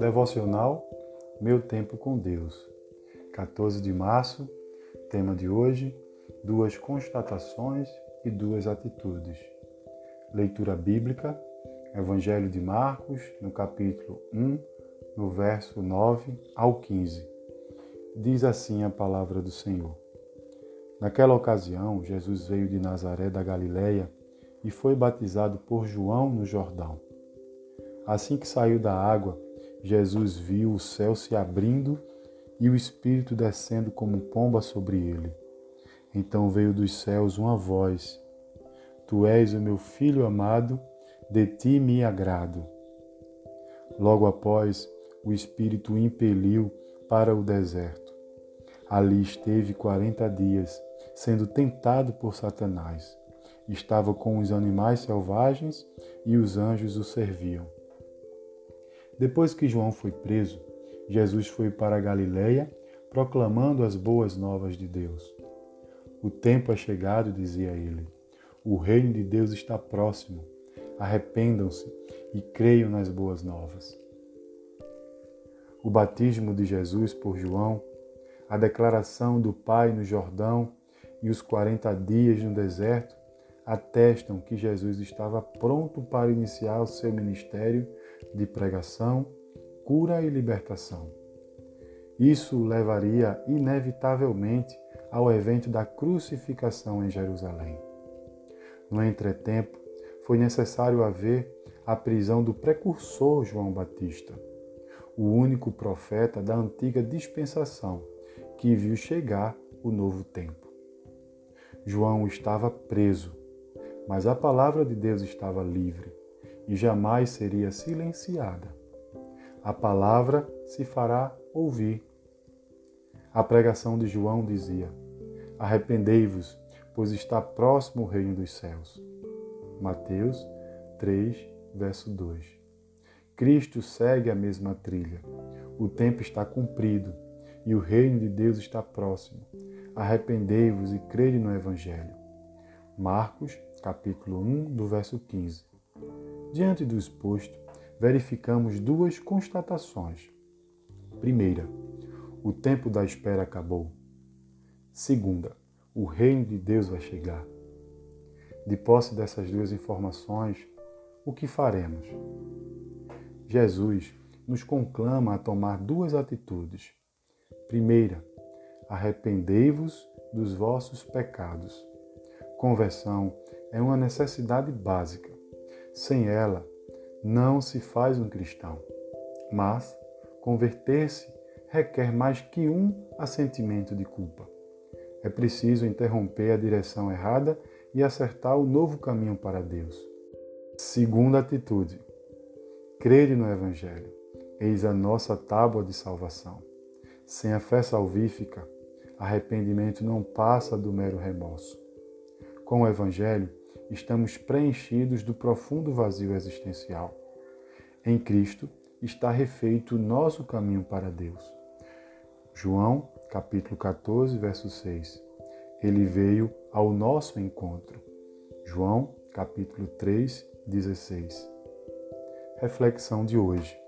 Devocional Meu Tempo com Deus. 14 de março, tema de hoje: duas constatações e duas atitudes. Leitura bíblica, Evangelho de Marcos, no capítulo 1, no verso 9 ao 15. Diz assim a palavra do Senhor. Naquela ocasião, Jesus veio de Nazaré da Galileia e foi batizado por João no Jordão. Assim que saiu da água, Jesus viu o céu se abrindo e o Espírito descendo como pomba sobre ele. Então veio dos céus uma voz: Tu és o meu filho amado, de ti me agrado. Logo após, o Espírito o impeliu para o deserto. Ali esteve quarenta dias, sendo tentado por Satanás. Estava com os animais selvagens e os anjos o serviam. Depois que João foi preso, Jesus foi para a Galiléia, proclamando as boas novas de Deus. O tempo é chegado, dizia ele. O reino de Deus está próximo. Arrependam-se e creiam nas boas novas. O batismo de Jesus por João, a declaração do Pai no Jordão e os 40 dias no deserto atestam que Jesus estava pronto para iniciar o seu ministério de pregação, cura e libertação. Isso levaria inevitavelmente ao evento da crucificação em Jerusalém. No entretempo, foi necessário haver a prisão do precursor João Batista, o único profeta da antiga dispensação que viu chegar o novo tempo. João estava preso, mas a palavra de Deus estava livre e jamais seria silenciada. A palavra se fará ouvir. A pregação de João dizia: Arrependei-vos, pois está próximo o reino dos céus. Mateus 3, verso 2. Cristo segue a mesma trilha. O tempo está cumprido e o reino de Deus está próximo. Arrependei-vos e crede no Evangelho. Marcos, capítulo 1, do verso 15. Diante do exposto, verificamos duas constatações. Primeira, o tempo da espera acabou. Segunda, o reino de Deus vai chegar. De posse dessas duas informações, o que faremos? Jesus nos conclama a tomar duas atitudes. Primeira, arrependei-vos dos vossos pecados. Conversão é uma necessidade básica. Sem ela, não se faz um cristão. Mas converter-se requer mais que um assentimento de culpa. É preciso interromper a direção errada e acertar o novo caminho para Deus. Segunda atitude: crede no Evangelho. Eis a nossa tábua de salvação. Sem a fé salvífica, arrependimento não passa do mero remorso. Com o Evangelho, estamos preenchidos do profundo vazio existencial. Em Cristo está refeito o nosso caminho para Deus. João, capítulo 14, verso 6. Ele veio ao nosso encontro. João, capítulo 3, 16. Reflexão de hoje.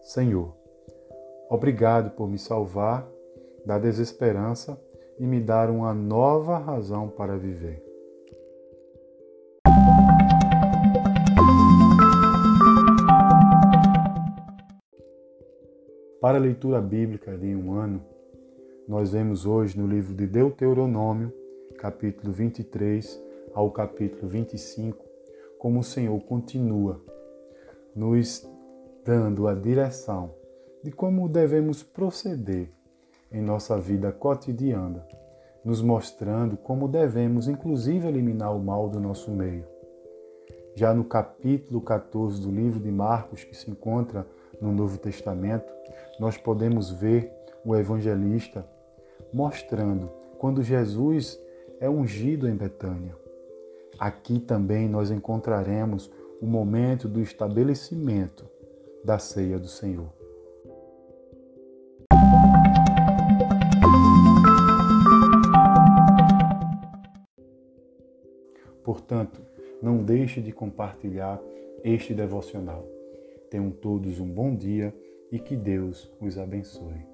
Senhor, obrigado por me salvar da desesperança e me dar uma nova razão para viver. Para a leitura bíblica de um ano, nós vemos hoje no livro de Deuteronômio, capítulo 23 ao capítulo 25, como o Senhor continua nos dando a direção de como devemos proceder em nossa vida cotidiana, nos mostrando como devemos, inclusive, eliminar o mal do nosso meio. Já no capítulo 14 do livro de Marcos, que se encontra no Novo Testamento, nós podemos ver o evangelista mostrando quando Jesus é ungido em Betânia. Aqui também nós encontraremos o momento do estabelecimento da ceia do Senhor. Portanto, não deixe de compartilhar este devocional Tenham todos um bom dia e que Deus os abençoe.